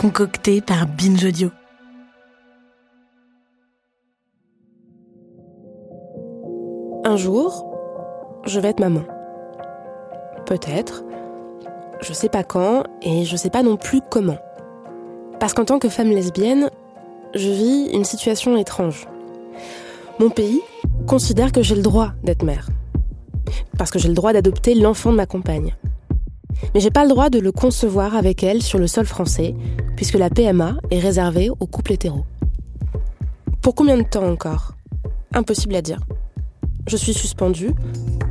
Concocté par Binge Audio. Un jour, je vais être maman. Peut-être. Je sais pas quand et je sais pas non plus comment. Parce qu'en tant que femme lesbienne, je vis une situation étrange. Mon pays considère que j'ai le droit d'être mère. Parce que j'ai le droit d'adopter l'enfant de ma compagne. Mais j'ai pas le droit de le concevoir avec elle sur le sol français, puisque la PMA est réservée aux couples hétéros. Pour combien de temps encore? Impossible à dire. Je suis suspendue,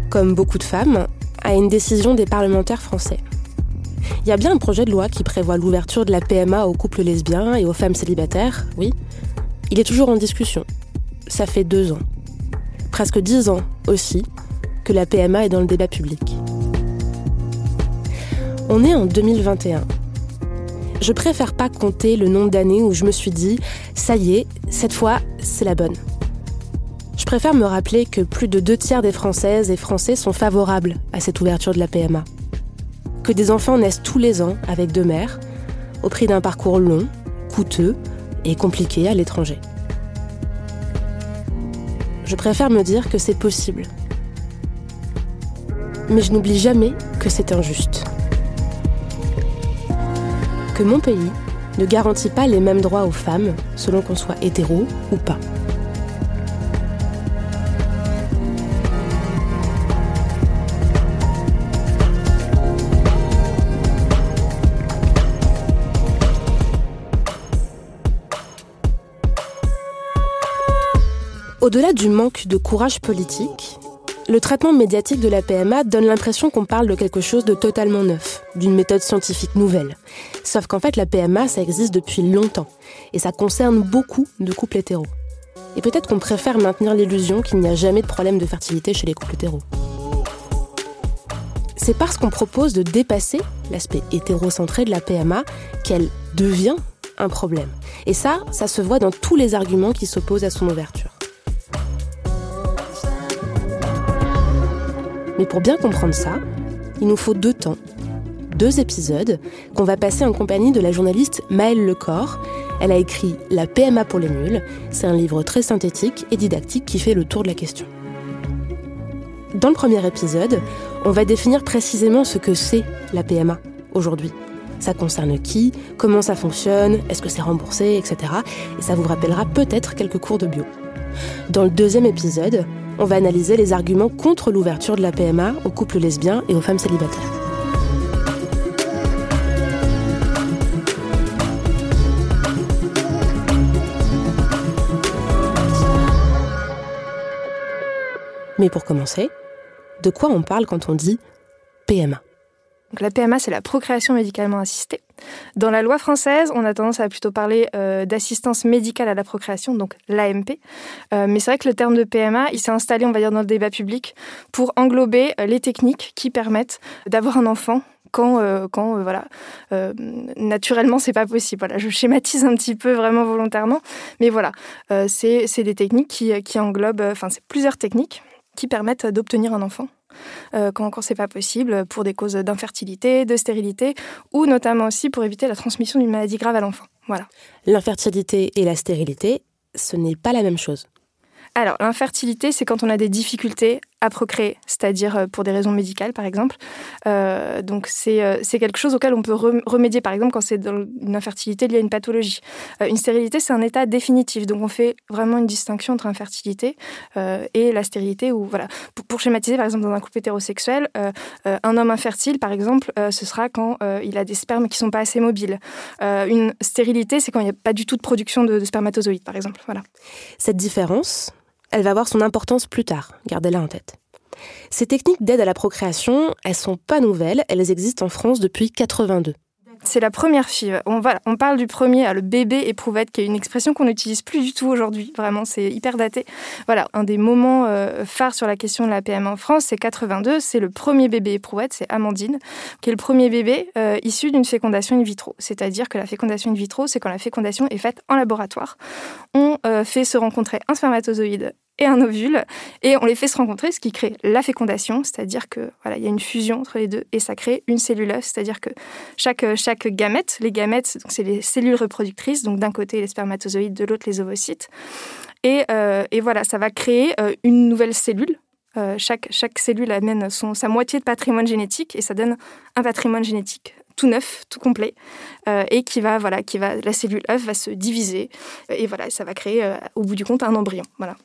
comme beaucoup de femmes, à une décision des parlementaires français. Il y a bien un projet de loi qui prévoit l'ouverture de la PMA aux couples lesbiens et aux femmes célibataires, oui. Il est toujours en discussion. Ça fait deux ans. Presque dix ans aussi que la PMA est dans le débat public. On est en 2021. Je préfère pas compter le nombre d'années où je me suis dit, ça y est, cette fois, c'est la bonne. Je préfère me rappeler que plus de deux tiers des Françaises et Français sont favorables à cette ouverture de la PMA. Que des enfants naissent tous les ans avec deux mères, au prix d'un parcours long, coûteux et compliqué à l'étranger. Je préfère me dire que c'est possible. Mais je n'oublie jamais que c'est injuste. Que mon pays ne garantit pas les mêmes droits aux femmes selon qu'on soit hétéro ou pas. Au-delà du manque de courage politique, le traitement médiatique de la PMA donne l'impression qu'on parle de quelque chose de totalement neuf, d'une méthode scientifique nouvelle. Sauf qu'en fait, la PMA, ça existe depuis longtemps, et ça concerne beaucoup de couples hétéros. Et peut-être qu'on préfère maintenir l'illusion qu'il n'y a jamais de problème de fertilité chez les couples hétéros. C'est parce qu'on propose de dépasser l'aspect hétérocentré de la PMA qu'elle devient un problème. Et ça, ça se voit dans tous les arguments qui s'opposent à son ouverture. Mais pour bien comprendre ça, il nous faut deux temps, deux épisodes qu'on va passer en compagnie de la journaliste Maëlle Lecor. Elle a écrit La PMA pour les nuls. C'est un livre très synthétique et didactique qui fait le tour de la question. Dans le premier épisode, on va définir précisément ce que c'est la PMA aujourd'hui. Ça concerne qui, comment ça fonctionne, est-ce que c'est remboursé, etc. Et ça vous rappellera peut-être quelques cours de bio. Dans le deuxième épisode, on va analyser les arguments contre l'ouverture de la PMA aux couples lesbiens et aux femmes célibataires. Mais pour commencer, de quoi on parle quand on dit PMA donc la PMA, c'est la procréation médicalement assistée. Dans la loi française, on a tendance à plutôt parler euh, d'assistance médicale à la procréation, donc l'AMP. Euh, mais c'est vrai que le terme de PMA, il s'est installé, on va dire, dans le débat public pour englober euh, les techniques qui permettent d'avoir un enfant quand, quand voilà, naturellement, c'est pas possible. Voilà, je schématise un petit peu vraiment volontairement, mais voilà, c'est des techniques qui, qui englobent, enfin, c'est plusieurs techniques qui permettent d'obtenir un enfant euh, quand encore c'est pas possible, pour des causes d'infertilité, de stérilité, ou notamment aussi pour éviter la transmission d'une maladie grave à l'enfant. Voilà. L'infertilité et la stérilité, ce n'est pas la même chose. Alors, l'infertilité, c'est quand on a des difficultés à procréer, c'est-à-dire euh, pour des raisons médicales, par exemple. Euh, donc, c'est c'est quelque chose auquel on peut remédier, par exemple, quand c'est une infertilité liée à une pathologie. une stérilité, c'est un état définitif. Donc, on fait vraiment une distinction entre infertilité et la stérilité. Ou, voilà. Pour, schématiser, par exemple, dans un couple hétérosexuel, un homme infertile, par exemple, ce sera quand il a des spermes qui sont pas assez mobiles. une stérilité, c'est quand il n'y a pas du tout de production de, de spermatozoïdes, par exemple. Voilà. Cette différence, elle va avoir son importance plus tard, gardez-la en tête. Ces techniques d'aide à la procréation, elles sont pas nouvelles, elles existent en France depuis 82. C'est la première FIV. On, parle du premier, le bébé éprouvette, qui est une expression qu'on n'utilise plus du tout aujourd'hui. Vraiment, c'est hyper daté. Voilà, un des moments euh, phares sur la question de la PM en France, c'est 82. C'est le premier bébé éprouvette, c'est Amandine, qui est le premier bébé euh, issu d'une fécondation in vitro. C'est-à-dire que la fécondation in vitro, c'est quand la fécondation est faite en laboratoire. On euh, fait se rencontrer un spermatozoïde et un ovule, et on les fait se rencontrer, ce qui crée la fécondation, c'est-à-dire que voilà, il y a une fusion entre les deux, et ça crée une cellule c'est-à-dire que chaque, chaque gamète, les gamètes, c'est les cellules reproductrices, donc d'un côté les spermatozoïdes, de l'autre les ovocytes, et, euh, et, voilà, ça va créer euh, une nouvelle cellule. Euh, chaque, chaque cellule amène son, sa moitié de patrimoine génétique et ça donne un patrimoine génétique tout neuf, tout complet, et qui va, voilà, qui va, la cellule œuf va se diviser, et voilà, ça va créer au bout du compte un embryon. Voilà.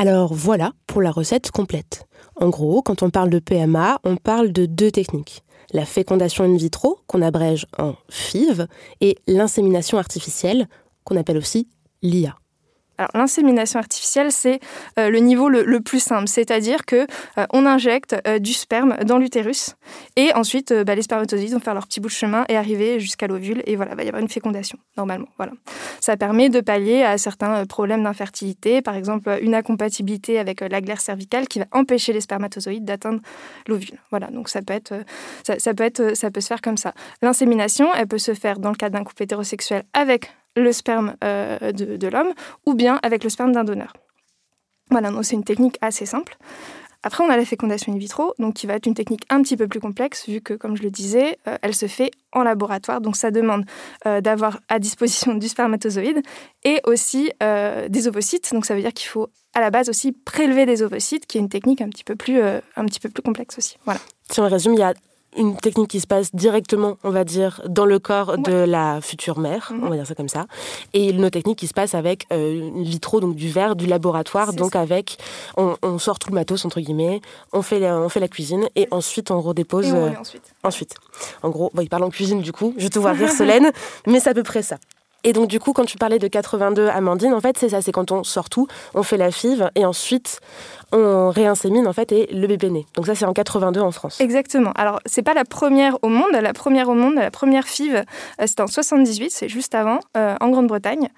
Alors voilà pour la recette complète. En gros, quand on parle de PMA, on parle de deux techniques. La fécondation in vitro, qu'on abrège en FIV, et l'insémination artificielle, qu'on appelle aussi l'IA. Alors l'insémination artificielle, c'est euh, le niveau le, plus simple, c'est-à-dire que euh, on injecte euh, du sperme dans l'utérus et ensuite bah, les spermatozoïdes vont faire leur petit bout de chemin et arriver jusqu'à l'ovule et voilà, il va y avoir une fécondation normalement. Voilà. Ça permet de pallier à certains problèmes d'infertilité, par exemple une incompatibilité avec la glaire cervicale qui va empêcher les spermatozoïdes d'atteindre l'ovule. Voilà, donc ça peut être ça peut être ça peut se faire comme ça. L'insémination, elle peut se faire dans le cadre d'un couple hétérosexuel avec le sperme euh, de, l'homme ou bien avec le sperme d'un donneur. Voilà, donc c'est une technique assez simple. Après, on a la fécondation in vitro, donc qui va être une technique un petit peu plus complexe, vu que, comme je le disais, euh, elle se fait en laboratoire. Donc, ça demande euh, d'avoir à disposition du spermatozoïde et aussi des ovocytes. Donc, ça veut dire qu'il faut à la base aussi prélever des ovocytes, qui est une technique un petit peu plus, un petit peu plus complexe aussi. Voilà. Si on résume, il y a une technique qui se passe directement, on va dire, dans le corps de la future mère, mhm. on va dire ça comme ça, et une autre technique qui se passe avec euh, une vitro, donc du verre, du laboratoire, donc avec, on, sort tout le matos entre guillemets, on fait la, on fait la cuisine et ensuite on redépose. Et euh, ensuite. ensuite. En gros, il parle en cuisine du coup, je te vois rire Solène, mais c'est à peu près ça. Et donc, du coup, quand tu parlais de 82 Amandine, en fait, c'est ça, c'est quand on sort tout, on fait la FIV, et ensuite, on réinsémine en fait et le bébé naît. Donc ça c'est en 82 en France. Exactement. Alors c'est pas la première au monde, la première au monde, la première FIV euh, c'était en 78, c'est juste avant euh, en Grande-Bretagne.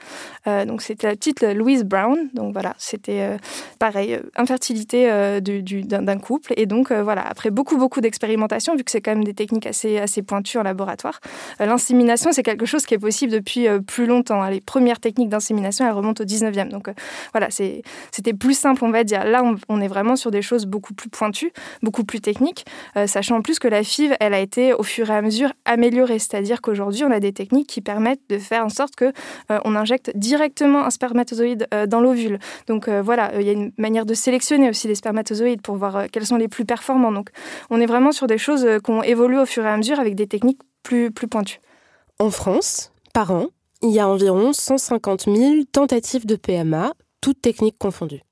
Euh, donc c'était la petite Louise Brown. Donc voilà, c'était pareil, infertilité d'un couple et donc voilà, après beaucoup beaucoup d'expérimentation vu que c'est quand même des techniques assez assez pointues en laboratoire, l'insémination c'est quelque chose qui est possible depuis plus longtemps. Les premières techniques d'insémination elles remontent au 19e. Donc voilà, c'était plus simple on va dire. Là on est vraiment sur des choses beaucoup plus pointues, beaucoup plus techniques, euh, sachant en plus que la FIV, elle a été au fur et à mesure améliorée. C'est-à-dire qu'aujourd'hui, on a des techniques qui permettent de faire en sorte que euh, on injecte directement un spermatozoïde euh, dans l'ovule. Donc voilà, il y a une manière de sélectionner aussi les spermatozoïdes pour voir quels sont les plus performants. Donc on est vraiment sur des choses qui ont évolué au fur et à mesure avec des techniques plus, plus pointues. En France, par an, il y a environ 150 000 tentatives de PMA, toutes techniques confondues.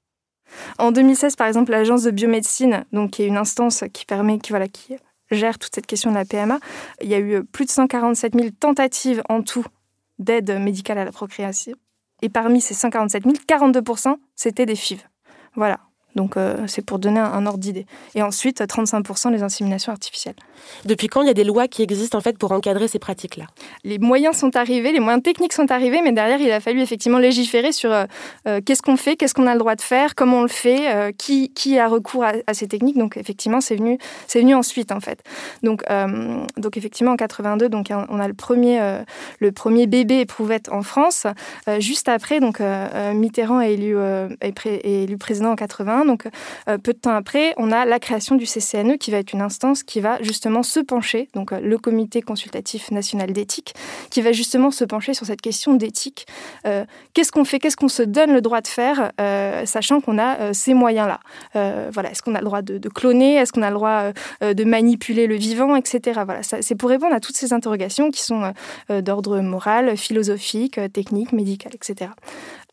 En 2016, par exemple, l'agence de biomédecine, donc qui est une instance qui permet, qui, voilà, qui gère toute cette question de la PMA, il y a eu plus de 147 000 tentatives en tout d'aide médicale à la procréation. Et parmi ces 147 000, 42% c'était des FIV. Voilà. Donc euh, c'est pour donner un, ordre d'idée. Et ensuite, 35% les inséminations artificielles. Depuis quand il y a des lois qui existent en fait pour encadrer ces pratiques-là? Les moyens sont arrivés, les moyens techniques sont arrivés, mais derrière il a fallu effectivement légiférer sur euh, euh, qu'est-ce qu'on fait, qu'est-ce qu'on a le droit de faire, comment on le fait, qui, qui, a recours à, ces techniques. Donc effectivement c'est venu, c'est venu ensuite en fait. Donc, donc effectivement en 82, donc on a le premier, le premier bébé éprouvette en France. juste après, donc Mitterrand est élu, est, est élu président en 80. Donc, euh, peu de temps après, on a la création du CCNE qui va être une instance qui va justement se pencher, donc euh, le Comité consultatif national d'éthique, qui va justement se pencher sur cette question d'éthique. Euh, qu'est-ce qu'on fait? Qu'est-ce qu'on se donne le droit de faire, sachant qu'on a ces moyens-là? Voilà, est-ce qu'on a le droit de, cloner? Est-ce qu'on a le droit de manipuler le vivant, etc. Voilà, c'est pour répondre à toutes ces interrogations qui sont d'ordre moral, philosophique, technique, médical, etc.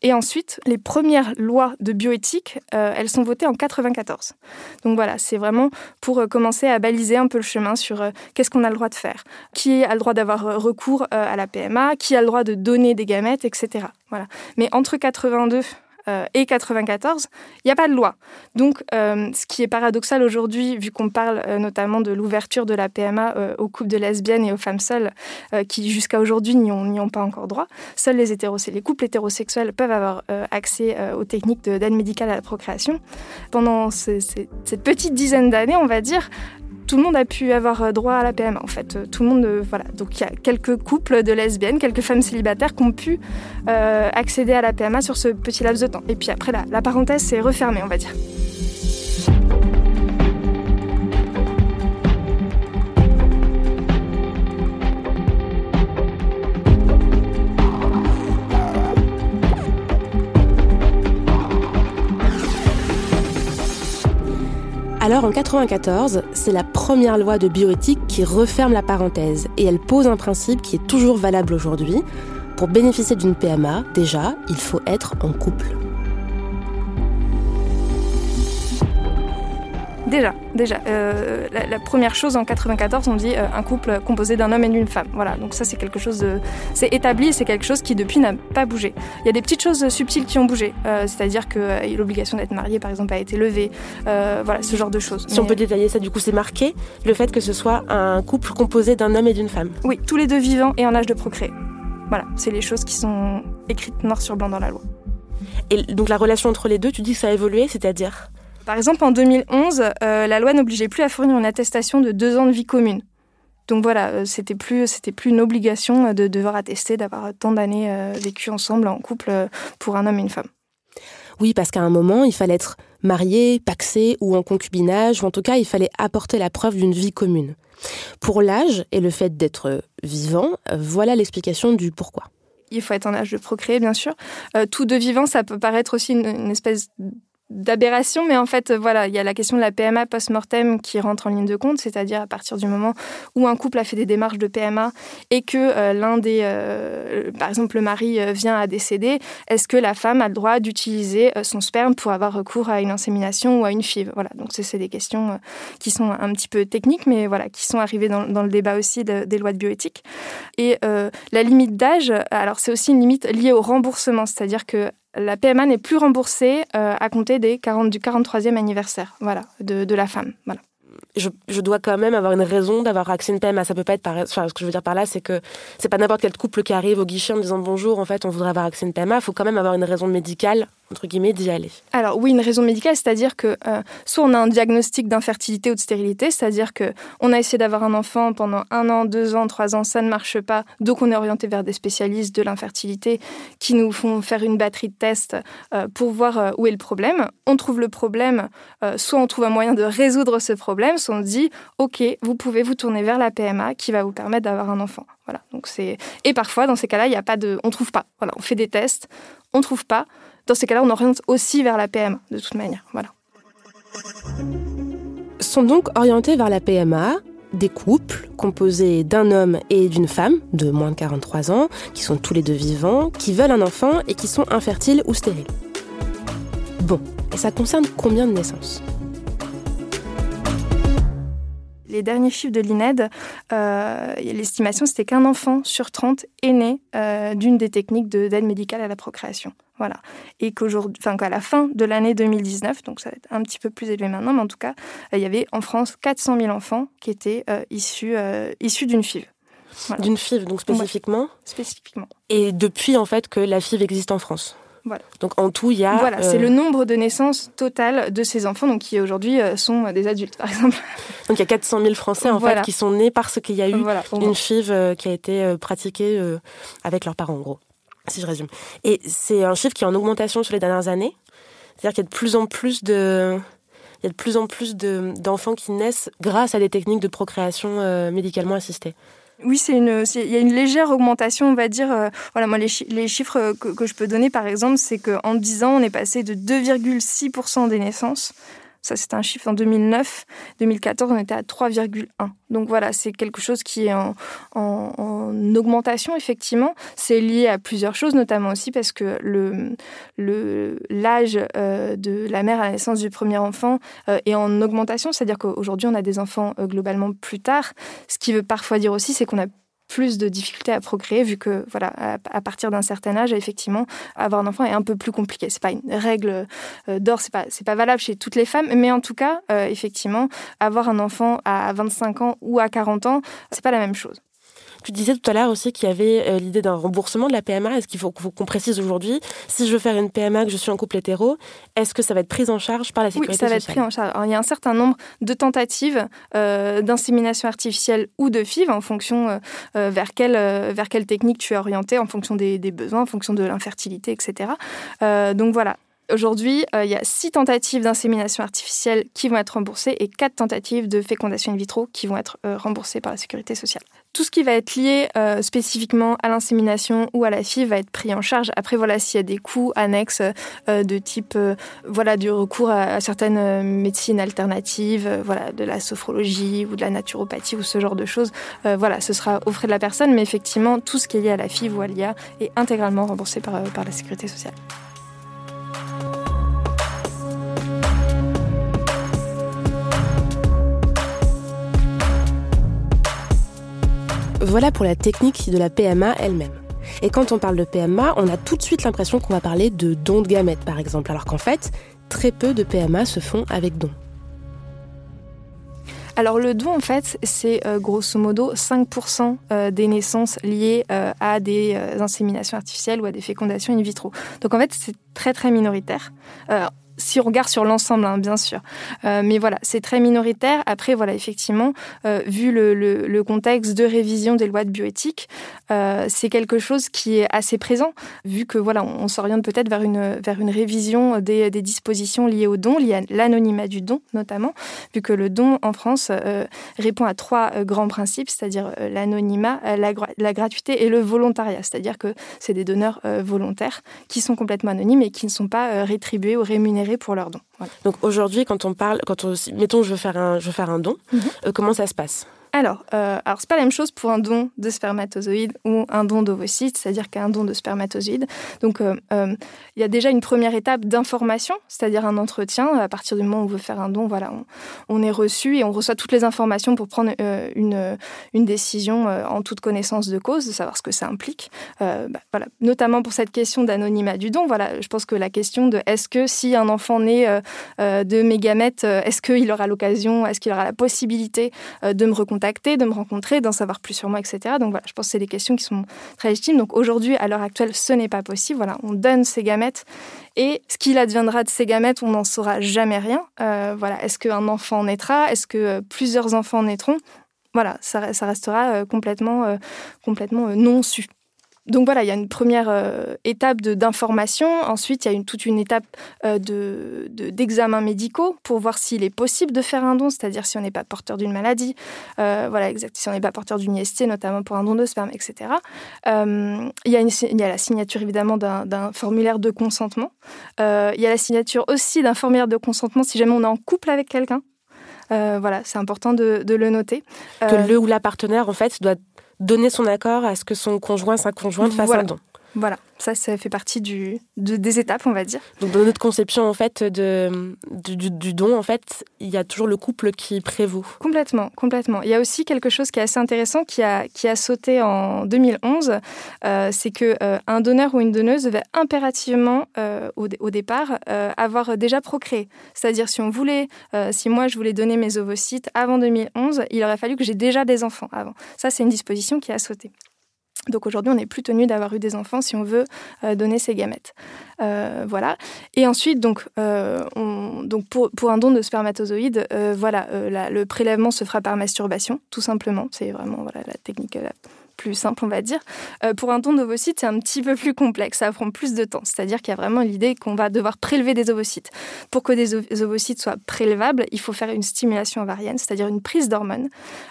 Et ensuite, les premières lois de bioéthique, elles sont voté en 94. Donc voilà, c'est vraiment pour euh, commencer à baliser un peu le chemin sur euh, qu'est-ce qu'on a le droit de faire, qui a le droit d'avoir euh, recours à la PMA, qui a le droit de donner des gamètes, etc. Voilà. Mais entre 82 et 94, il n'y a pas de loi. Donc, ce qui est paradoxal aujourd'hui, vu qu'on parle notamment de l'ouverture de la PMA aux couples de lesbiennes et aux femmes seules, qui jusqu'à aujourd'hui n'y ont, ont, pas encore droit, seuls les, les couples hétérosexuels peuvent avoir accès aux techniques d'aide médicale à la procréation. Pendant cette petite dizaine d'années, on va dire, tout le monde a pu avoir euh, droit à la PMA en fait. Euh, tout le monde, euh, voilà. Donc il y a quelques couples de lesbiennes, quelques femmes célibataires qui ont pu accéder à la PMA sur ce petit laps de temps. Et puis après, la parenthèse s'est refermée, on va dire. Alors en 94, c'est la première loi de bioéthique qui referme la parenthèse et elle pose un principe qui est toujours valable aujourd'hui. Pour bénéficier d'une PMA, déjà, il faut être en couple. Déjà, déjà. Euh, la, première chose en 94, on dit euh, un couple composé d'un homme et d'une femme. Voilà, donc ça c'est quelque chose de, c'est établi, c'est quelque chose qui depuis n'a pas bougé. Il y a des petites choses subtiles qui ont bougé, euh, c'est-à-dire que l'obligation d'être marié, par exemple, a été levée. voilà, ce genre de choses. Si on peut détailler ça, du coup, c'est marqué le fait que ce soit un couple composé d'un homme et d'une femme. Oui, tous les deux vivants et en âge de procréer. Voilà, c'est les choses qui sont écrites noir sur blanc dans la loi. Et donc la relation entre les deux, tu dis que ça a évolué, c'est-à-dire? Par exemple, en 2011, euh, la loi n'obligeait plus à fournir une attestation de deux ans de vie commune. Donc voilà, euh, c'était plus c'était plus une obligation de devoir attester d'avoir tant d'années euh, vécues ensemble en couple pour un homme et une femme. Oui, parce qu'à un moment, il fallait être marié, paxé ou en concubinage, ou en tout cas, il fallait apporter la preuve d'une vie commune. Pour l'âge et le fait d'être vivant, voilà l'explication du pourquoi. Il faut être en âge de procréer, bien sûr. tout de vivant, ça peut paraître aussi une, une espèce d'aberration, mais en fait, voilà, il y a la question de la PMA post-mortem qui rentre en ligne de compte, c'est-à-dire à partir du moment où un couple a fait des démarches de PMA et que euh, l'un des, euh, par exemple, le mari euh, vient à décéder, est-ce que la femme a le droit d'utiliser son sperme pour avoir recours à une insémination ou à une FIV? Voilà, donc c'est des questions qui sont un petit peu techniques, mais voilà, qui sont arrivées dans, le débat aussi des lois de bioéthique. Et la limite d'âge, alors c'est aussi une limite liée au remboursement, c'est-à-dire que la PMA n'est plus remboursée euh, à compter des 40, du 43e anniversaire voilà, de, la femme. Voilà. Je, dois quand même avoir une raison d'avoir accès à une PMA. Ça peut pas être par... Enfin, ce que je veux dire par là, c'est que c'est pas n'importe quel couple qui arrive au guichet en disant bonjour, en fait, on voudrait avoir accès à une PMA. Il faut quand même avoir une raison médicale entre guillemets, d'y aller Alors oui, une raison médicale, c'est-à-dire que euh, soit on a un diagnostic d'infertilité ou de stérilité, c'est-à-dire que on a essayé d'avoir un enfant pendant un an, deux ans, trois ans, ça ne marche pas, donc on est orienté vers des spécialistes de l'infertilité qui nous font faire une batterie de tests euh, pour voir euh, où est le problème. On trouve le problème, soit on trouve un moyen de résoudre ce problème, soit on dit ok, vous pouvez vous tourner vers la PMA qui va vous permettre d'avoir un enfant. Voilà. Donc c'est et parfois dans ces cas-là, il n'y a pas de, on trouve pas. Voilà, on fait des tests, on trouve pas. Dans ces cas-là, on oriente aussi vers la PMA, de toute manière. Voilà. Sont donc orientés vers la PMA des couples composés d'un homme et d'une femme de moins de 43 ans, qui sont tous les deux vivants, qui veulent un enfant et qui sont infertiles ou stériles. Bon, et ça concerne combien de naissances? Les derniers chiffres de l'INED, euh, l'estimation c'était qu'un enfant sur 30 est né euh, d'une des techniques d'aide médicale à la procréation. Voilà. Et qu'aujourd'hui, enfin qu'à la fin de l'année 2019, donc ça va être un petit peu plus élevé maintenant, mais en tout cas, il y avait en France 400 000 enfants qui étaient euh, issus, issus d'une FIV. D'une FIV, donc spécifiquement? Spécifiquement. Et depuis, en fait, que la FIV existe en France? Donc en tout, il y a. Voilà, c'est le nombre de naissances totales de ces enfants, donc qui aujourd'hui euh, sont des adultes, par exemple. Donc il y a 400 000 Français en fait qui sont nés parce qu'il y a eu une FIV euh, qui a été euh, pratiquée avec leurs parents, en gros, si je résume. Et c'est un chiffre qui est en augmentation sur les dernières années. C'est-à-dire qu'il y a de plus en plus de il y a de plus en plus d'enfants qui naissent grâce à des techniques de procréation médicalement assistées. Oui, c'est une, il y a une légère augmentation, on va dire. Euh, voilà, moi, les, chiffres que, que, je peux donner, par exemple, c'est qu'en 10 ans, on est passé de 2,6% des naissances ça, c'est un chiffre en 2009. 2014, on était à 3,1. Donc voilà, c'est quelque chose qui est en, augmentation, effectivement. C'est lié à plusieurs choses, notamment aussi parce que le, l'âge euh, de la mère à naissance du premier enfant euh, est en augmentation. C'est-à-dire qu'aujourd'hui, on a des enfants euh, globalement plus tard. Ce qui veut parfois dire aussi, c'est qu'on a plus de difficultés à procréer, vu que voilà, à, partir d'un certain âge, effectivement, avoir un enfant est un peu plus compliqué. C'est pas une règle euh, d'or, c'est pas c'est pas valable chez toutes les femmes, mais en tout cas, euh, effectivement, avoir un enfant à 25 ans ou à 40 ans, c'est pas la même chose. Tu disais tout à l'heure aussi qu'il y avait euh, l'idée d'un remboursement de la PMA. Est-ce qu'il faut qu'on précise aujourd'hui Si je veux faire une PMA, que je suis en couple hétéro, est-ce que ça va être pris en charge par la sécurité sociale Oui, ça va être pris en charge. il y a un certain nombre de tentatives euh, d'insémination artificielle ou de FIV en fonction euh, vers, quelle, vers quelle technique tu es orienté, en fonction des, des besoins, en fonction de l'infertilité, etc. donc voilà, Aujourd'hui, il y a six tentatives d'insémination artificielle qui vont être remboursées et quatre tentatives de fécondation in vitro qui vont être remboursées par la sécurité sociale tout ce qui va être lié euh, spécifiquement à l'insémination ou à la FIV va être pris en charge. Après, voilà, s'il y a des coûts annexes euh, de type, euh, du recours à, certaines médecines alternatives, voilà, de la sophrologie ou de la naturopathie ou ce genre de choses, voilà, ce sera au frais de la personne. Mais effectivement, tout ce qui est lié à la FIV ou à l'IA est intégralement remboursé par la sécurité sociale. Voilà pour la technique de la PMA elle-même. Et quand on parle de PMA, on a tout de suite l'impression qu'on va parler de dons de gamètes, par exemple, alors qu'en fait, très peu de PMA se font avec dons. Alors le don, en fait, c'est euh, grosso modo 5% euh, des naissances liées euh, à des inséminations artificielles ou à des fécondations in vitro. Donc en fait, c'est très très minoritaire si on regarde sur l'ensemble, hein, bien sûr. Euh, mais voilà, c'est très minoritaire. Après, voilà, effectivement, euh, vu le, le, contexte de révision des lois de bioéthique, euh, c'est quelque chose qui est assez présent, vu que voilà, on, s'oriente peut-être vers une, vers une révision des, des, dispositions liées au don, liées à l'anonymat du don, notamment, vu que le don en France répond à trois grands principes, c'est-à-dire l'anonymat, la, la, gratuité et le volontariat, c'est-à-dire que c'est des donneurs volontaires qui sont complètement anonymes et qui ne sont pas rétribués ou rémunérés pour leurs dons. Donc aujourd'hui, quand on parle, quand on, mettons je veux faire un, je veux faire un don, mhm. euh, comment ça se passe? Alors, euh, alors c'est pas la même chose pour un don de spermatozoïdes ou un don d'ovocytes, c'est-à-dire qu'un don de spermatozoïdes. Donc, euh, euh, il y a déjà une première étape d'information, c'est-à-dire un entretien. À partir du moment où on veut faire un don, voilà, on, est reçu et on reçoit toutes les informations pour prendre une, une décision en toute connaissance de cause, de savoir ce que ça implique. Bah, voilà, notamment pour cette question d'anonymat du don. Voilà, je pense que la question de est-ce que si un enfant naît de mes gamètes, est-ce qu'il aura l'occasion, est-ce qu'il aura la possibilité de me recontacter de me rencontrer, d'en savoir plus sur moi, etc. Donc voilà, je pense que c'est des questions qui sont très légitimes. Donc aujourd'hui, à l'heure actuelle, ce n'est pas possible. Voilà, on donne ces gamètes et ce qu'il adviendra de ces gamètes, on n'en saura jamais rien. Euh, voilà, est-ce qu'un enfant naîtra? Est-ce que euh, plusieurs enfants naîtront? Voilà, ça, restera euh, complètement, complètement non su. Donc voilà, il y a une première euh, étape d'information. Ensuite, il y a une, toute une étape euh, de d'examens médicaux pour voir s'il est possible de faire un don, c'est-à-dire si on n'est pas porteur d'une maladie, euh, voilà, exact, si on n'est pas porteur d'une IST, notamment pour un don de sperme, etc. il, y a une, il y a la signature évidemment d'un formulaire de consentement. il y a la signature aussi d'un formulaire de consentement si jamais on est en couple avec quelqu'un. voilà, c'est important de, de, le noter. Que le ou la partenaire, en fait, doit donner son accord à ce que son conjoint, sa conjointe fasse un don. Voilà, ça, ça fait partie du, des étapes, on va dire. Donc, dans notre conception, en fait, de, du, don, en fait, il y a toujours le couple qui prévaut. Complètement, complètement. Il y a aussi quelque chose qui est assez intéressant qui a, qui a sauté en 2011, euh, c'est que euh, un donneur ou une donneuse va impérativement, euh, au, au, départ, avoir déjà procréé. C'est-à-dire, si on voulait, si moi je voulais donner mes ovocytes avant 2011, il aurait fallu que j'ai déjà des enfants avant. Ça, c'est une disposition qui a sauté. Donc aujourd'hui, on n'est plus tenu d'avoir eu des enfants si on veut euh, donner ses gamètes. Euh, voilà. Et ensuite, donc, euh, pour, un don de spermatozoïdes, voilà, le prélèvement se fera par masturbation, tout simplement. C'est vraiment voilà, la technique plus simple, on va dire. Euh, pour un don d'ovocytes, c'est un petit peu plus complexe, ça prend plus de temps. C'est-à-dire qu'il y a vraiment l'idée qu'on va devoir prélever des ovocytes. Pour que des ovocytes soient prélevables, il faut faire une stimulation ovarienne, c'est-à-dire une prise d'hormones,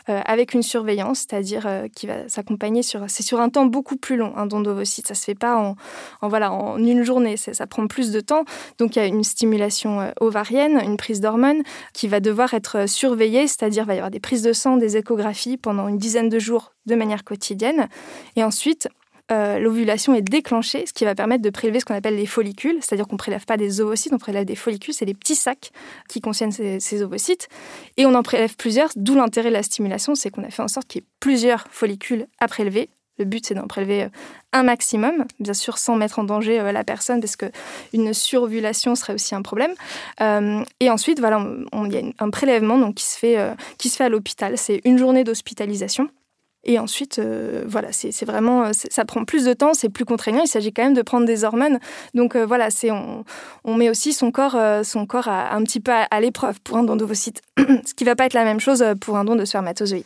euh, avec une surveillance, c'est-à-dire euh, qui va s'accompagner sur... C'est sur un temps beaucoup plus long, un don d'ovocytes. Ça se fait pas en, voilà, en une journée, ça prend plus de temps. Donc il y a une stimulation ovarienne, une prise d'hormones qui va devoir être surveillée, c'est-à-dire va y avoir des prises de sang, des échographies pendant une dizaine de jours de manière quotidienne. Et ensuite, l'ovulation est déclenchée, ce qui va permettre de prélever ce qu'on appelle les follicules, c'est-à-dire qu'on ne prélève pas des ovocytes, on prélève des follicules, c'est des petits sacs qui contiennent ces, ovocytes, et on en prélève plusieurs, d'où l'intérêt de la stimulation, c'est qu'on a fait en sorte qu'il y ait plusieurs follicules à prélever le but, c'est d'en prélever euh, un maximum, bien sûr sans mettre en danger euh, la personne, parce qu'une surovulation serait aussi un problème. Euh, et ensuite, voilà, il y a un prélèvement donc, qui, se fait, qui se fait à l'hôpital. C'est une journée d'hospitalisation. Et ensuite, voilà, c'est vraiment, ça prend plus de temps, c'est plus contraignant. Il s'agit quand même de prendre des hormones. Donc voilà, c'est on, on, met aussi son corps, son corps à, un petit peu à, l'épreuve pour un don d'ovocytes, ce qui va pas être la même chose pour un don de spermatozoïdes.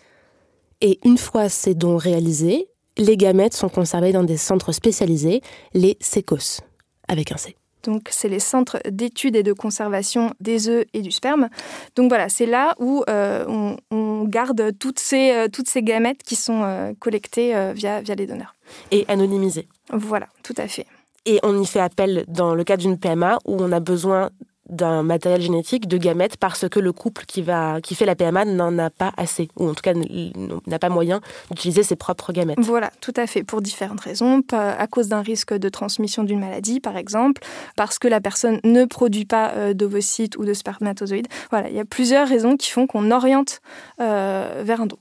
Et une fois ces dons réalisés, les gamètes sont conservés dans des centres spécialisés, les SECOS, avec un C. Donc, c'est les centres d'études et de conservation des œufs et du sperme. Donc voilà, c'est là où euh, on, garde toutes ces, euh, toutes ces gamètes qui sont euh, collectées via, via les donneurs. Et anonymisées. Voilà, tout à fait. Et on y fait appel dans le cas d'une PMA où on a besoin d'un matériel génétique de gamètes parce que le couple qui, va, qui fait la PMA n'en a pas assez, ou en tout cas n'a pas moyen d'utiliser ses propres gamètes. Voilà, tout à fait, pour différentes raisons, à cause d'un risque de transmission d'une maladie, par exemple, parce que la personne ne produit pas euh, d'ovocytes ou de spermatozoïdes. Voilà, il y a plusieurs raisons qui font qu'on oriente euh, vers un don.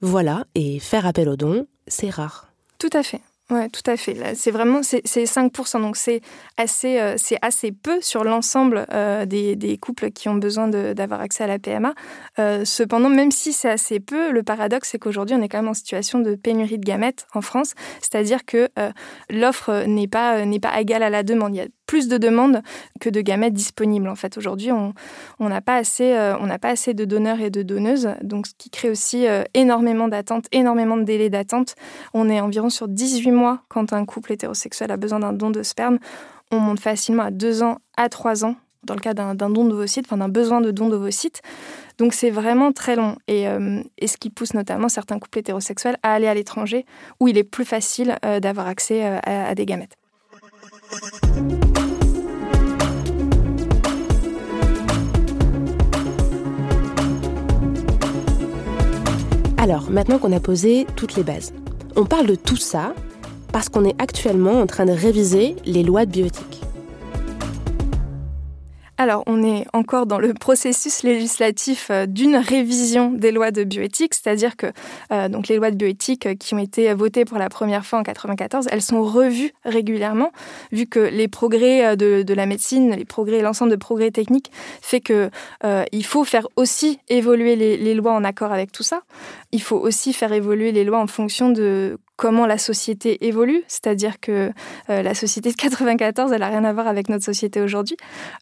Voilà, et faire appel au don, c'est rare. Tout à fait. Oui, tout à fait. C'est vraiment c'est 5%, donc c'est assez, euh, c'est assez peu sur l'ensemble euh, des, des, couples qui ont besoin d'avoir accès à la PMA. Euh, cependant, même si c'est assez peu, le paradoxe, c'est qu'aujourd'hui, on est quand même en situation de pénurie de gamètes en France, c'est-à-dire que l'offre n'est pas, n'est pas égale à la demande. Il y a plus de demandes que de gamètes disponibles. En fait, aujourd'hui, on n'a pas, assez, on pas assez de donneurs et de donneuses, donc ce qui crée aussi énormément d'attentes, énormément de délais d'attente. On est environ sur 18 mois quand un couple hétérosexuel a besoin d'un don de sperme, on monte facilement à 2 ans, à 3 ans, dans le cas d'un don enfin d'un besoin de don d'ovocytes. Donc c'est vraiment très long. Euh, et, ce qui pousse notamment certains couples hétérosexuels à aller à l'étranger, où il est plus facile euh, d'avoir accès euh, à des gamètes. Alors, maintenant qu'on a posé toutes les bases, on parle de tout ça, parce qu'on est actuellement en train de réviser les lois de bioéthique. Alors, on est encore dans le processus législatif euh, d'une révision des lois de bioéthique, c'est-à-dire que euh, donc les lois de bioéthique euh, qui ont été votées pour la première fois en 94, elles sont revues régulièrement, vu que les progrès de, la médecine, les progrès, l'ensemble de progrès techniques fait que il faut faire aussi évoluer les lois en accord avec tout ça. Il faut aussi faire évoluer les lois en fonction de comment la société évolue, c'est-à-dire que euh, la société de 94, elle n'a rien à voir avec notre société aujourd'hui.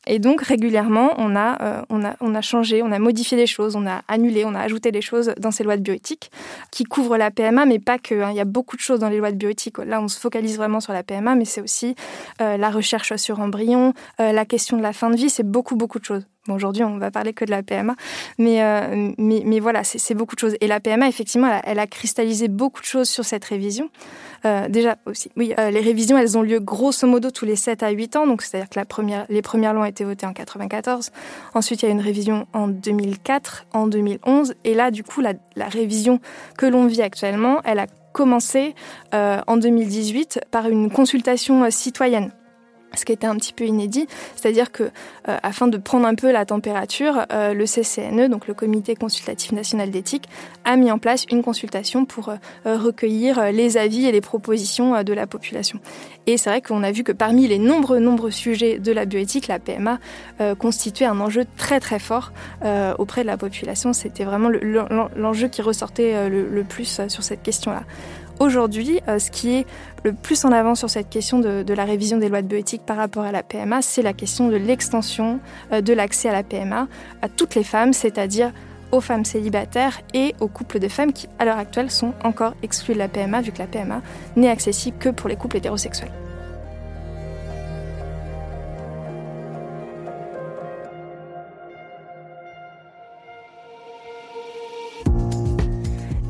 Et donc régulièrement, on a, euh, on, a, on a changé, on a modifié des choses, on a annulé, on a ajouté des choses dans ces lois de bioéthique qui couvrent la PMA, mais pas que. Hein. Il y a beaucoup de choses dans les lois de bioéthique. Là, on se focalise vraiment sur la PMA, mais c'est aussi euh, la recherche sur embryons, la question de la fin de vie, c'est beaucoup, beaucoup de choses aujourd'hui, on va parler que de la PMA, mais, euh, mais, mais, voilà, c'est beaucoup de choses. Et la PMA, effectivement, elle a, cristallisé beaucoup de choses sur cette révision. Euh, déjà aussi, oui, euh, les révisions, elles ont lieu grosso modo tous les 7 à 8 ans, donc c'est-à-dire que la première, les premières lois ont été votées en 94. Ensuite, il y a une révision en 2004, en 2011, et là, du coup, la, la révision que l'on vit actuellement, elle a commencé en 2018 par une consultation citoyenne ce qui était un petit peu inédit, c'est-à-dire que euh, afin de prendre un peu la température, euh, le CCNE, donc le Comité consultatif national d'éthique, a mis en place une consultation pour euh, recueillir les avis et les propositions de la population. Et c'est vrai qu'on a vu que parmi les nombreux nombreux sujets de la bioéthique, la PMA constituait un enjeu très très fort auprès de la population. C'était vraiment l'enjeu qui ressortait le plus sur cette question-là. Aujourd'hui, euh, ce qui est le plus en avant sur cette question de, la révision des lois de bioéthique par rapport à la PMA, c'est la question de l'extension euh, de l'accès à la PMA à toutes les femmes, c'est-à-dire aux femmes célibataires et aux couples de femmes qui, à l'heure actuelle, sont encore exclus de la PMA, vu que la PMA n'est accessible que pour les couples hétérosexuels.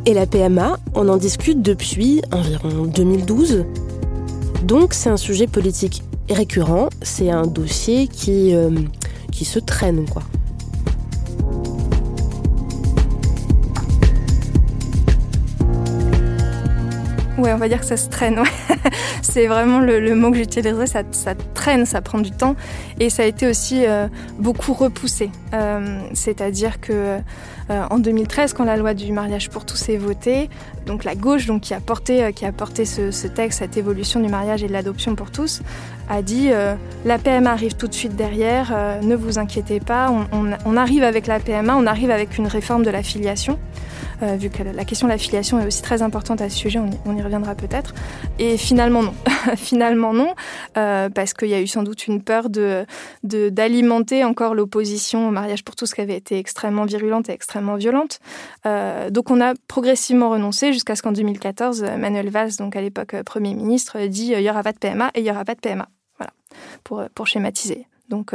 Et la PMA, on en discute depuis environ 2012. Donc c'est un sujet politique récurrent, c'est un dossier qui, euh, qui se traîne, quoi. Ouais, on va dire que ça se traîne. c'est vraiment le, mot que j'utiliserais. Ça, ça, traîne, ça prend du temps. Et ça a été aussi euh, beaucoup repoussé. Euh, c'est-à-dire que euh, en 2013, quand la loi du mariage pour tous est votée, donc la gauche, donc qui a porté, qui a porté ce, texte, cette évolution du mariage et de l'adoption pour tous, a dit la PMA arrive tout de suite derrière, ne vous inquiétez pas, on, on, arrive avec la PMA, on arrive avec une réforme de la filiation. Euh, vu que la question de la filiation est aussi très importante à ce sujet, on y, reviendra peut-être. Et finalement non, finalement non, euh, parce qu'il y a eu sans doute une peur de d'alimenter encore l'opposition au mariage pour tous qui avait été extrêmement virulente et extrêmement violente. Euh, donc on a progressivement renoncé jusqu'à ce qu'en 2014, Manuel Valls, donc à l'époque Premier ministre, dit il y aura pas de PMA et il y aura pas de PMA. Voilà, pour, pour schématiser. Donc,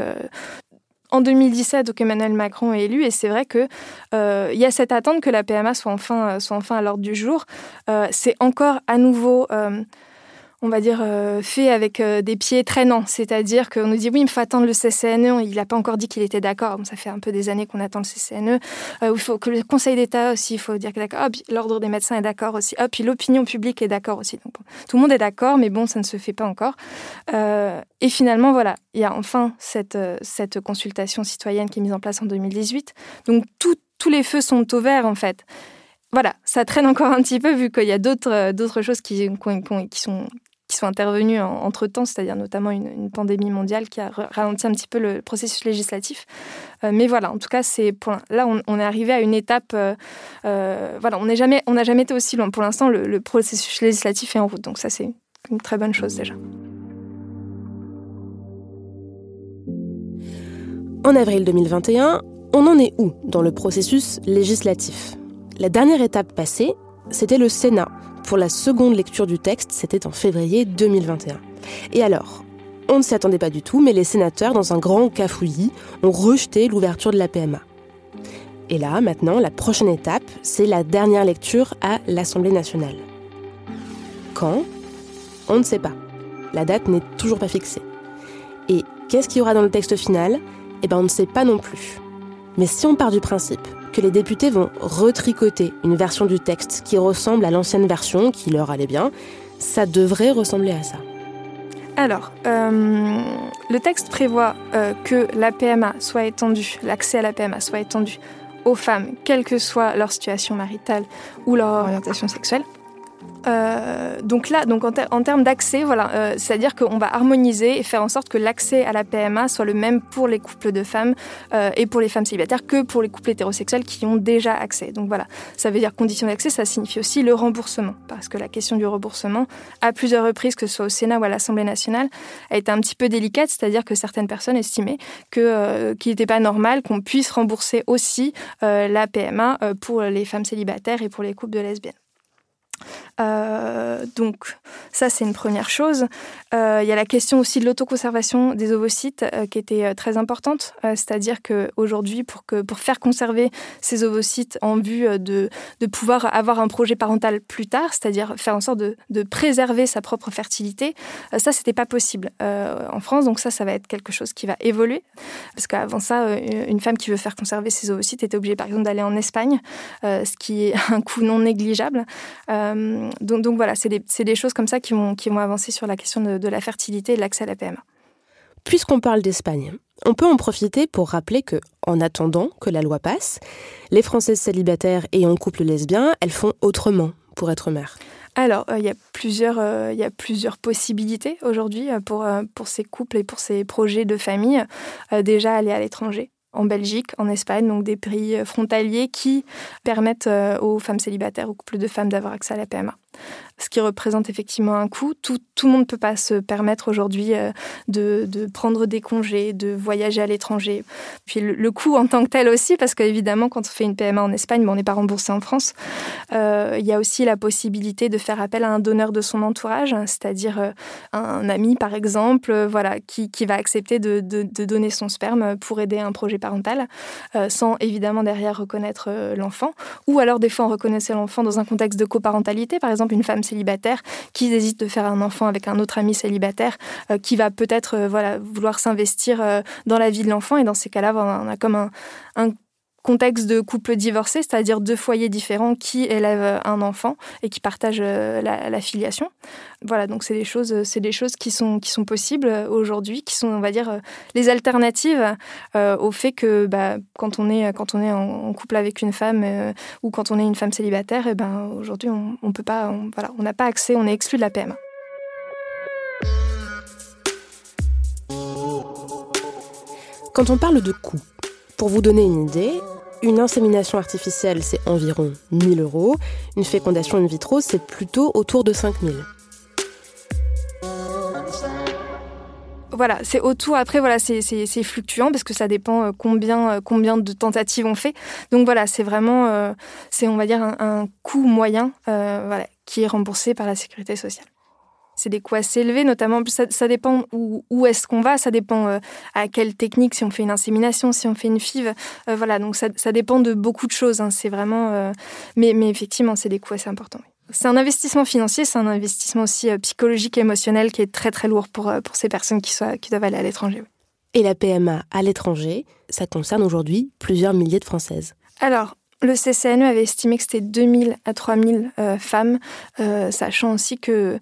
en 2017, donc Emmanuel Macron est élu et c'est vrai qu'il euh, y a cette attente que la PMA soit enfin, soit enfin à l'ordre du jour. Euh, c'est encore à nouveau euh, on va dire, euh, fait avec euh, des pieds traînants. C'est-à-dire qu'on nous dit, oui, il faut attendre le CCNE. Il n'a pas encore dit qu'il était d'accord. ça fait un peu des années qu'on attend le CCNE. Euh, il faut que le Conseil d'État aussi, il faut dire que d'accord. l'Ordre des médecins est d'accord aussi. Puis l'opinion publique est d'accord aussi. Donc, tout le monde est d'accord, mais bon, ça ne se fait pas encore. et finalement, voilà, il y a enfin cette, cette consultation citoyenne qui est mise en place en 2018. Donc, tous les feux sont au vert, en fait voilà, ça traîne encore un petit peu vu qu'il y a d'autres choses qui, sont, sont intervenus entre-temps, c'est-à-dire notamment une, pandémie mondiale qui a ralenti un petit peu le processus législatif. Euh, mais voilà, en tout cas, là, on, est arrivé à une étape. Euh, euh, voilà, on n'a jamais, on jamais été aussi loin. Pour l'instant, le, processus législatif est en route, donc ça, c'est une très bonne chose déjà. En avril 2021, on en est où dans le processus législatif? La dernière étape passée, c'était le Sénat pour la seconde lecture du texte, c'était en février 2021. Et alors? On ne s'y attendait pas du tout, mais les sénateurs, dans un grand cafouillis, ont rejeté l'ouverture de la PMA. Et là, maintenant, la prochaine étape, c'est la dernière lecture à l'Assemblée nationale. Quand? On ne sait pas. La date n'est toujours pas fixée. Et qu'est-ce qu'il y aura dans le texte final? Eh bien, on ne sait pas non plus. Mais si on part du principe que les députés vont retricoter une version du texte qui ressemble à l'ancienne version, qui leur allait bien, ça devrait ressembler à ça. Alors, euh, le texte prévoit euh, que la PMA soit étendue, l'accès à la PMA soit étendu aux femmes, quelle que soit leur situation maritale ou leur orientation sexuelle. Euh, donc là, donc en, termes d'accès, voilà, euh, c'est-à-dire qu'on va harmoniser et faire en sorte que l'accès à la PMA soit le même pour les couples de femmes euh, et pour les femmes célibataires que pour les couples hétérosexuels qui ont déjà accès. Donc voilà, ça veut dire condition d'accès, ça signifie aussi le remboursement, parce que la question du remboursement, à plusieurs reprises, que ce soit au Sénat ou à l'Assemblée nationale, a été un petit peu délicate, c'est-à-dire que certaines personnes estimaient qu'il n'était pas normal qu'on puisse rembourser aussi la PMA pour les femmes célibataires et pour les couples de lesbiennes. Euh, donc ça, c'est une première chose. Euh, il y a la question aussi de l'autoconservation des ovocytes euh, qui était très importante. C'est-à-dire qu'aujourd'hui, pour, pour faire conserver ces ovocytes en vue de, pouvoir avoir un projet parental plus tard, c'est-à-dire faire en sorte de, préserver sa propre fertilité, ça, c'était pas possible en France. Donc ça, ça va être quelque chose qui va évoluer. Parce qu'avant ça, une femme qui veut faire conserver ses ovocytes était obligée, par exemple, d'aller en Espagne, ce qui est un coût non négligeable. Donc, voilà, c'est des, choses comme ça qui vont, qui vont avancer sur la question de, la fertilité et de l'accès à la PMA. Puisqu'on parle d'Espagne, on peut en profiter pour rappeler que, en attendant que la loi passe, les Françaises célibataires et en couple lesbien, elles font autrement pour être mères. Alors, euh, il y, a plusieurs, euh, y a plusieurs possibilités aujourd'hui pour, pour ces couples et pour ces projets de famille. déjà, aller à l'étranger en Belgique, en Espagne, donc des pays frontaliers qui permettent aux femmes célibataires, aux couples de femmes d'avoir accès à la PMA ce qui représente effectivement un coût. Tout, tout le monde ne peut pas se permettre aujourd'hui euh, de, de, prendre des congés, de voyager à l'étranger. Puis le, coût en tant que tel aussi, parce qu'évidemment, quand on fait une PMA en Espagne, on n'est pas remboursé en France. Euh, il y a aussi la possibilité de faire appel à un donneur de son entourage, c'est-à-dire euh, un ami, par exemple, voilà, qui, qui va accepter de, de, donner son sperme pour aider un projet parental, sans évidemment derrière reconnaître l'enfant. Ou alors, des fois, on reconnaissait l'enfant dans un contexte de coparentalité, par exemple, une femme célibataire qui hésite de faire un enfant avec un autre ami célibataire, euh, qui va peut-être euh, voilà, vouloir s'investir euh, dans la vie de l'enfant. Et dans ces cas-là, on a comme un, contexte de couple divorcé, c'est-à-dire deux foyers différents qui élèvent un enfant et qui partagent euh, la, filiation. Voilà, donc c'est des choses, c'est des choses qui sont qui sont possibles aujourd'hui, qui sont, on va dire, les alternatives euh, au fait que bah, quand on est quand on est en, couple avec une femme euh, ou quand on est une femme célibataire, et eh ben aujourd'hui on, on peut pas, voilà, on n'a pas accès, on est exclu de la PMA. Quand on parle de coût, pour vous donner une idée, une insémination artificielle, c'est environ 1000 euros. Une fécondation in vitro, c'est plutôt autour de 5000. Voilà, c'est autour. Après, voilà, c'est fluctuant parce que ça dépend euh, combien, euh, combien de tentatives on fait. Donc voilà, c'est vraiment, euh, c'est on va dire un, coût moyen, qui est remboursé par la sécurité sociale c'est des coûts assez élevés, notamment ça, ça dépend où, où est-ce qu'on va, ça dépend euh, à quelle technique, si on fait une insémination, si on fait une FIV, euh, voilà, donc ça, ça, dépend de beaucoup de choses. Hein, c'est vraiment, euh, mais, mais, effectivement, c'est des coûts assez importants. C'est un investissement financier, c'est un investissement aussi psychologique et émotionnel qui est très très lourd pour, pour ces personnes qui, soient, qui doivent aller à l'étranger. Et la PMA à l'étranger, ça concerne aujourd'hui plusieurs milliers de Françaises. Alors, le CCNE avait estimé que c'était 2000 à 3000 femmes, sachant aussi que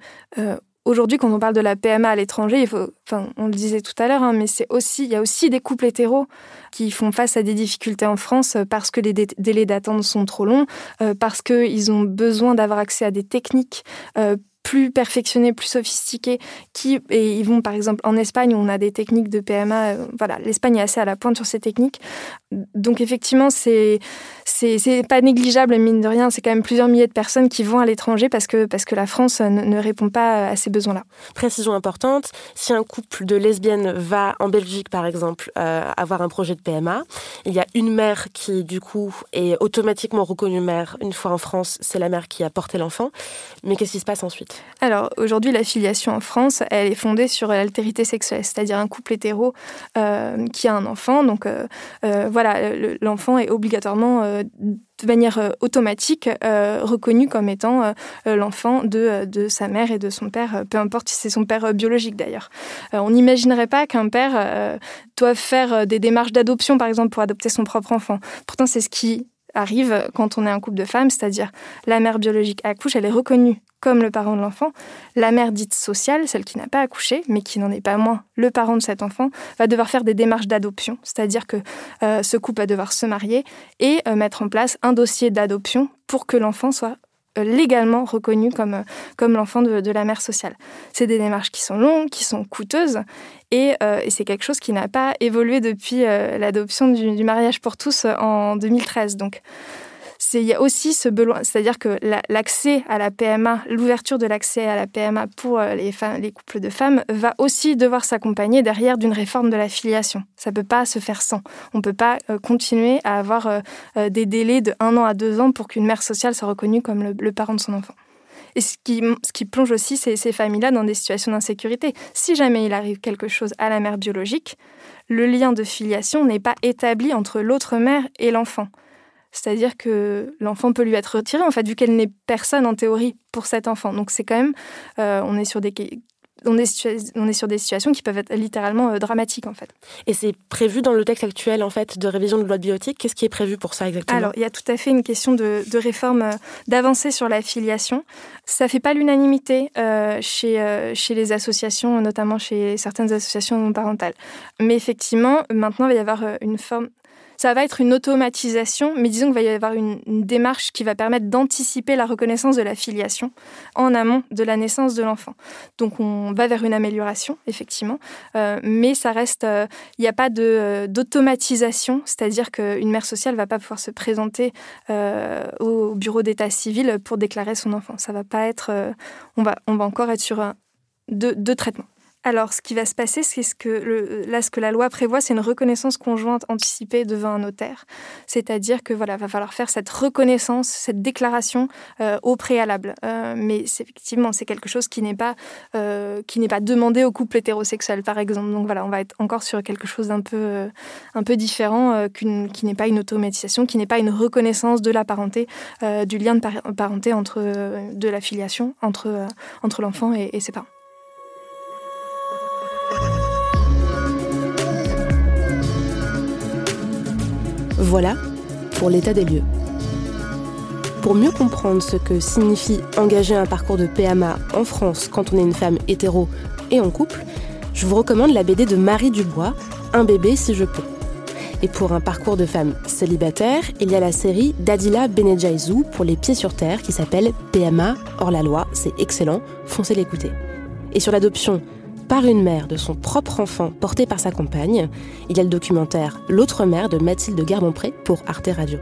Aujourd'hui, quand on parle de la PMA à l'étranger, enfin, on le disait tout à l'heure, hein, mais c'est aussi, il y a aussi des couples hétéros qui font face à des difficultés en France parce que les délais d'attente sont trop longs, euh, parce qu'ils ont besoin d'avoir accès à des techniques euh, plus perfectionnés, plus sophistiqués, qui et ils vont par exemple en Espagne où on a des techniques de PMA. Euh, voilà, l'Espagne est assez à la pointe sur ces techniques. Donc effectivement, c'est c'est pas négligeable mine de rien. C'est quand même plusieurs milliers de personnes qui vont à l'étranger parce que parce que la France ne, répond pas à ces besoins-là. Précision importante si un couple de lesbiennes va en Belgique par exemple euh, avoir un projet de PMA, il y a une mère qui du coup est automatiquement reconnue mère une fois en France. C'est la mère qui a porté l'enfant. Mais qu'est-ce qui se passe ensuite? Alors aujourd'hui, la filiation en France, elle est fondée sur l'altérité sexuelle, c'est-à-dire un couple hétéro euh, qui a un enfant. Donc euh, euh, voilà, l'enfant est obligatoirement de manière automatique reconnu comme étant l'enfant de, de, sa mère et de son père, peu importe si c'est son père biologique d'ailleurs. on n'imaginerait pas qu'un père doive faire des démarches d'adoption, par exemple, pour adopter son propre enfant. Pourtant, c'est ce qui arrive quand on est un couple de femmes, c'est-à-dire la mère biologique accouche, elle est reconnue comme le parent de l'enfant. La mère dite sociale, celle qui n'a pas accouché, mais qui n'en est pas moins le parent de cet enfant, va devoir faire des démarches d'adoption, c'est-à-dire que euh, ce couple va devoir se marier et euh, mettre en place un dossier d'adoption pour que l'enfant soit euh, légalement reconnu comme, comme l'enfant de, la mère sociale. C'est des démarches qui sont longues, qui sont coûteuses, et, c'est quelque chose qui n'a pas évolué depuis l'adoption du, du, mariage pour tous en 2013. Donc il y a aussi ce besoin, c'est-à-dire que l'accès à la PMA, l'ouverture de l'accès à la PMA pour euh, les, les couples de femmes va aussi devoir s'accompagner derrière d'une réforme de la filiation. Ça ne peut pas se faire sans. On ne peut pas euh, continuer à avoir euh, des délais de un an à deux ans pour qu'une mère sociale soit reconnue comme le, parent de son enfant. Et ce qui, plonge aussi ces familles-là dans des situations d'insécurité. Si jamais il arrive quelque chose à la mère biologique, le lien de filiation n'est pas établi entre l'autre mère et l'enfant. C'est-à-dire que l'enfant peut lui être retiré, en fait, vu qu'elle n'est personne en théorie pour cet enfant. Donc c'est quand même, euh, on est sur des on est, on est, sur des situations qui peuvent être littéralement euh, dramatiques en fait. Et c'est prévu dans le texte actuel en fait de révision de loi de biotique. Qu'est-ce qui est prévu pour ça exactement? Alors il y a tout à fait une question de, réforme, euh, d'avancée sur la filiation. Ça fait pas l'unanimité chez, chez les associations, notamment chez certaines associations non parentales. Mais effectivement, maintenant il va y avoir une forme ça va être une automatisation, mais disons qu'il va y avoir une, démarche qui va permettre d'anticiper la reconnaissance de la filiation en amont de la naissance de l'enfant. Donc on va vers une amélioration, effectivement, euh, mais ça reste, euh, il n'y a pas euh, d'automatisation, c'est-à-dire qu'une mère sociale ne va pas pouvoir se présenter au bureau d'état civil pour déclarer son enfant. Ça va pas être, on, va, encore être sur deux traitements. Alors, ce qui va se passer, c'est ce que là, ce que la loi prévoit, c'est une reconnaissance conjointe anticipée devant un notaire. C'est-à-dire que voilà, va falloir faire cette reconnaissance, cette déclaration euh, au préalable. Euh, mais effectivement, c'est quelque chose qui n'est pas euh, qui n'est pas demandé au couple hétérosexuel, par exemple. Donc voilà, on va être encore sur quelque chose d'un peu un peu différent, qui n'est pas une automatisation, qui n'est pas une reconnaissance de la parenté, du lien de parenté entre de la filiation entre entre l'enfant et ses parents. Voilà, pour l'état des lieux. Pour mieux comprendre ce que signifie engager un parcours de PMA en France quand on est une femme hétéro et en couple, je vous recommande la BD de Marie Dubois, Un bébé si je peux. Et pour un parcours de femme célibataire, il y a la série d'Adila Benejaizou pour les pieds sur terre qui s'appelle PMA hors la loi. C'est excellent, foncez l'écouter. Et sur l'adoption par une mère de son propre enfant porté par sa compagne, il y a le documentaire L'autre mère de Mathilde Garbonpré pour Arte Radio.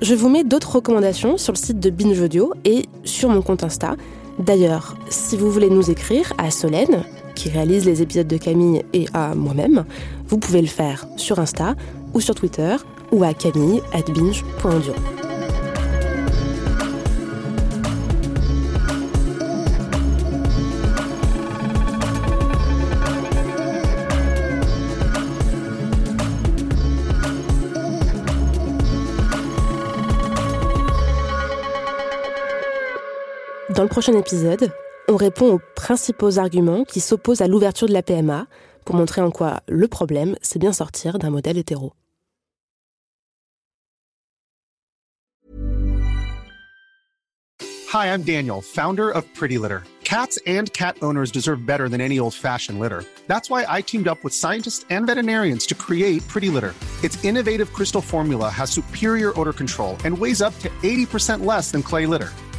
Je vous mets d'autres recommandations sur le site de Binge Audio et sur mon compte Insta. D'ailleurs, si vous voulez nous écrire à Solène, qui réalise les épisodes de Camille, et à moi-même, vous pouvez le faire sur Insta ou sur Twitter ou à camille.binge.audio. Dans le prochain épisode, on répond aux principaux arguments qui s'opposent à l'ouverture de la PMA pour montrer en quoi le problème, c'est bien sortir d'un modèle hétéro. Hi, I'm Daniel, founder of Pretty Litter. Cats and cat owners deserve better than any old-fashioned litter. That's why I teamed up with scientists and veterinarians to create Pretty Litter. Its innovative crystal formula has superior odor control and weighs up to 80% less than clay litter.